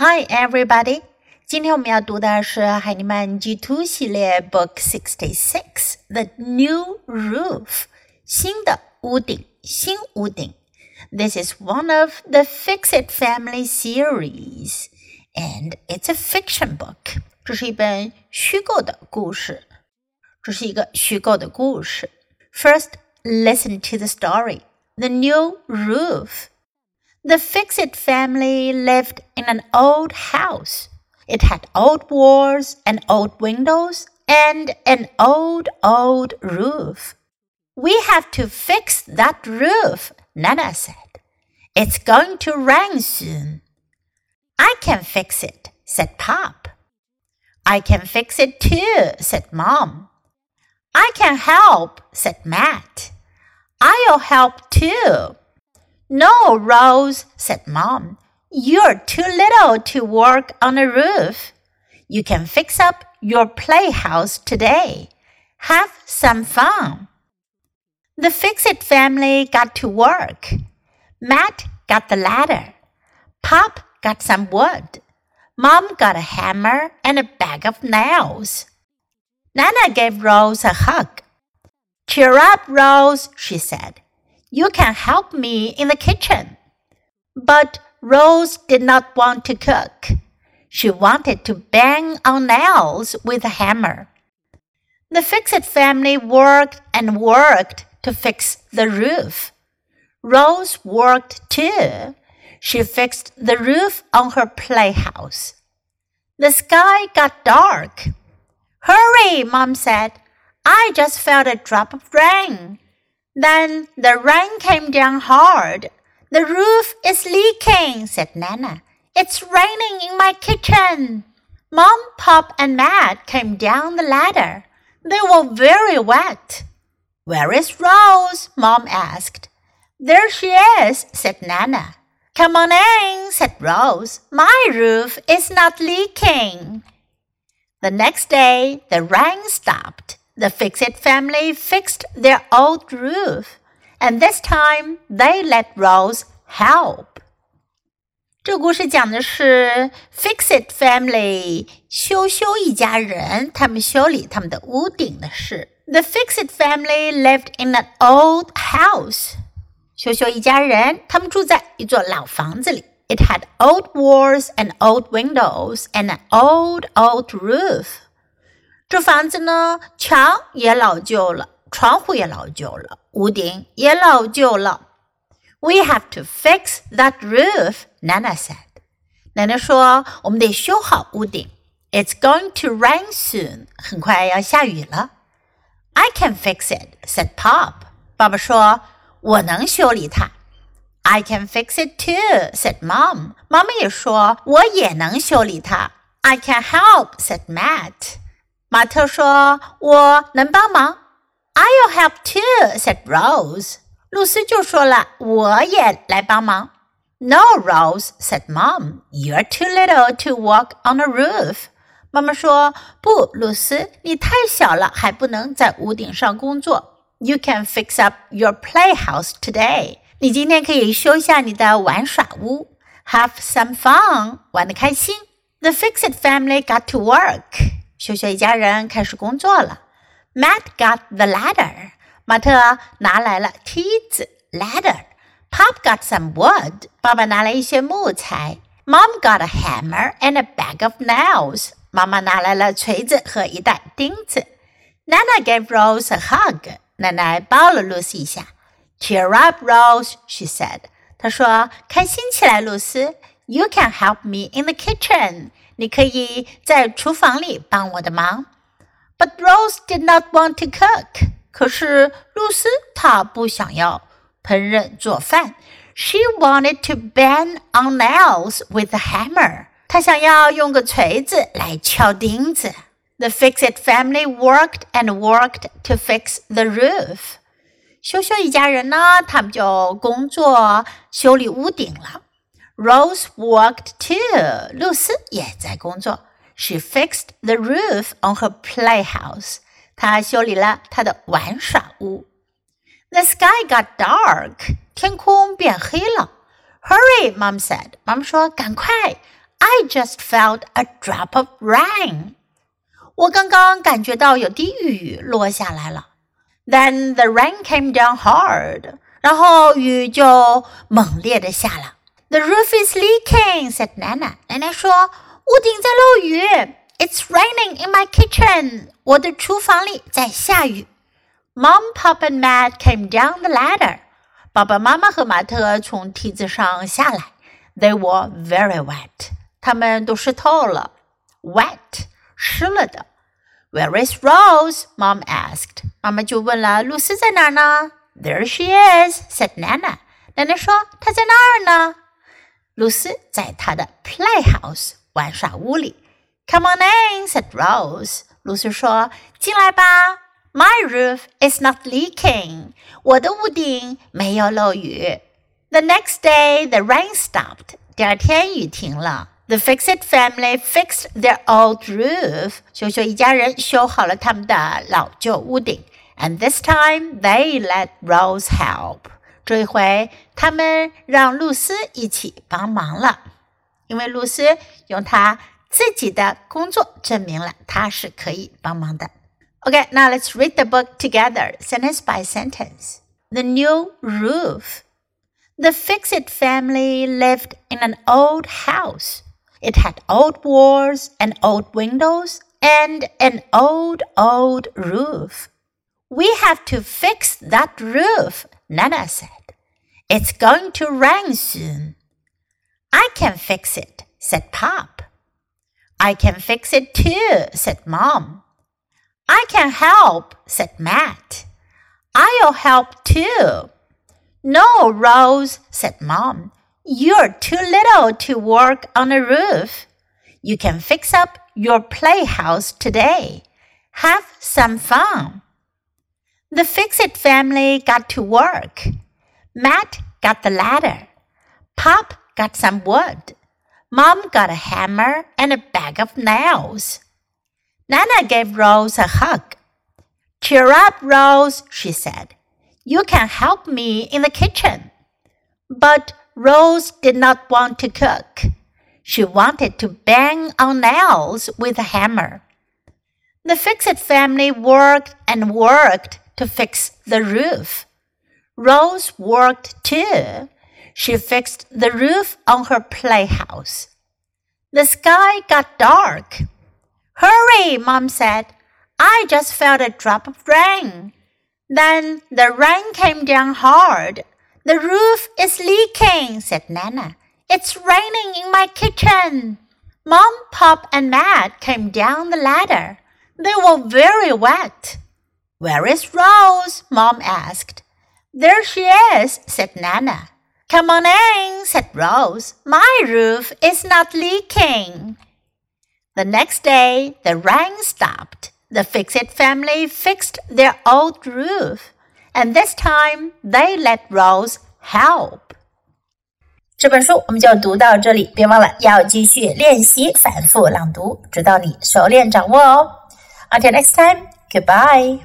Hi, everybody！今天我们要读的是海尼曼 G Two 系列 Book Sixty Six The New Roof 新的屋顶，新屋顶。This is one of the Fix It Family series, and it's a fiction book. 这是一本虚构的故事。这是一个虚构的故事。First, listen to the story. The New Roof. The Fixit family lived in an old house. It had old walls and old windows and an old, old roof. We have to fix that roof, Nana said. It's going to rain soon. I can fix it, said Pop. I can fix it too, said Mom. I can help, said Matt. I'll help too. No, Rose, said Mom. You're too little to work on a roof. You can fix up your playhouse today. Have some fun. The Fix It family got to work. Matt got the ladder. Pop got some wood. Mom got a hammer and a bag of nails. Nana gave Rose a hug. Cheer up, Rose, she said. You can help me in the kitchen. But Rose did not want to cook. She wanted to bang on nails with a hammer. The Fix It family worked and worked to fix the roof. Rose worked too. She fixed the roof on her playhouse. The sky got dark. Hurry, Mom said. I just felt a drop of rain. Then the rain came down hard. The roof is leaking, said Nana. It's raining in my kitchen. Mom, Pop, and Matt came down the ladder. They were very wet. Where is Rose? Mom asked. There she is, said Nana. Come on in, said Rose. My roof is not leaking. The next day, the rain stopped. The Fix It family fixed their old roof, and this time they let Rose help. 这故事讲的是 Fix It family 修修一家人，他们修理他们的屋顶的事。The Fix It family lived in an old house. 修修一家人，他们住在一座老房子里。It had old walls and old windows and an old, old roof. 这房子呢，墙也老旧了，窗户也老旧了，屋顶也老旧了。We have to fix that roof, Nana said. 奶奶说，我们得修好屋顶。It's going to rain soon. 很快要下雨了。I can fix it, said Pop. 爸爸说，我能修理它。I can fix it too, said Mom. 妈妈也说，我也能修理它。I can help, said Matt. 马特说：“我能帮忙。” I'll help too," said Rose. 露丝就说了：“我也来帮忙。” No, Rose," said Mom. "You're too little to walk on a roof." 妈妈说：“不，露丝，你太小了，还不能在屋顶上工作。” You can fix up your playhouse today. 你今天可以修一下你的玩耍屋。Have some fun. 玩的开心。The Fixit family got to work. 秀秀一家人开始工作了。Matt got the ladder，马特拿来了梯子 ladder。Pop got some wood，爸爸拿来一些木材。Mom got a hammer and a bag of nails，妈妈拿来了锤子和一袋钉子。Nana gave Rose a hug，奶奶抱了露丝一下。Cheer up, Rose，she said。她说：“开心起来，露丝。You can help me in the kitchen。” 你可以在厨房里帮我的忙。But Rose did not want to cook。可是露丝她不想要烹饪做饭。She wanted to bang on nails with a hammer。她想要用个锤子来敲钉子。The Fixit family worked and worked to fix the roof。修修一家人呢，他们就工作修理屋顶了。Rose worked too. 露丝也在工作。She fixed the roof on her playhouse. 她修理了她的玩耍屋。The sky got dark. 天空变黑了。Hurry, Mom said. 妈妈说：“赶快 I just felt a drop of rain. 我刚刚感觉到有滴雨落下来了。Then the rain came down hard. 然后雨就猛烈的下了。The roof is leaking," said Nana. 奶奶说，屋顶在漏雨。It's raining in my kitchen. 我的厨房里在下雨。Mom, Pop, and Matt came down the ladder. 爸爸妈妈和马特从梯子上下来。They were very wet. 他们都湿透了。Wet，湿了的。Where is Rose? Mom asked. 妈妈就问了，露丝在哪儿呢？There she is, said Nana. 奶奶说她在那儿呢。 露丝在她的 playhouse 玩耍屋里。Come on in, said Rose. 露丝说：“进来吧。” My roof is not leaking. 我的屋顶没有漏雨。The next day, the rain stopped. 第二天雨停了。The Fixit family fixed their old roof. 修修一家人修好了他们的老旧屋顶。And this time, they let Rose help. 这一回，他们让露丝一起帮忙了，因为露丝用她自己的工作证明了她是可以帮忙的。Okay, now let's read the book together, sentence by sentence. The new roof. The Fixit family lived in an old house. It had old walls and old windows and an old, old roof. We have to fix that roof, Nana said. It's going to rain soon. I can fix it, said Pop. I can fix it too, said Mom. I can help, said Matt. I'll help too. No, Rose, said Mom. You're too little to work on a roof. You can fix up your playhouse today. Have some fun. The Fixit family got to work. Matt got the ladder. Pop got some wood. Mom got a hammer and a bag of nails. Nana gave Rose a hug. Cheer up, Rose, she said. You can help me in the kitchen. But Rose did not want to cook. She wanted to bang on nails with a hammer. The Fixit family worked and worked to fix the roof. Rose worked too. She fixed the roof on her playhouse. The sky got dark. Hurry, Mom said. I just felt a drop of rain. Then the rain came down hard. The roof is leaking, said Nana. It's raining in my kitchen. Mom, Pop, and Matt came down the ladder. They were very wet. Where is Rose? Mom asked. There she is, said Nana. Come on in, said Rose. My roof is not leaking. The next day, the rain stopped. The Fixit family fixed their old roof, and this time they let Rose help. 这本书我们就读到这里，别忘了要继续练习反复朗读，直到你熟练掌握哦。Until next time, goodbye.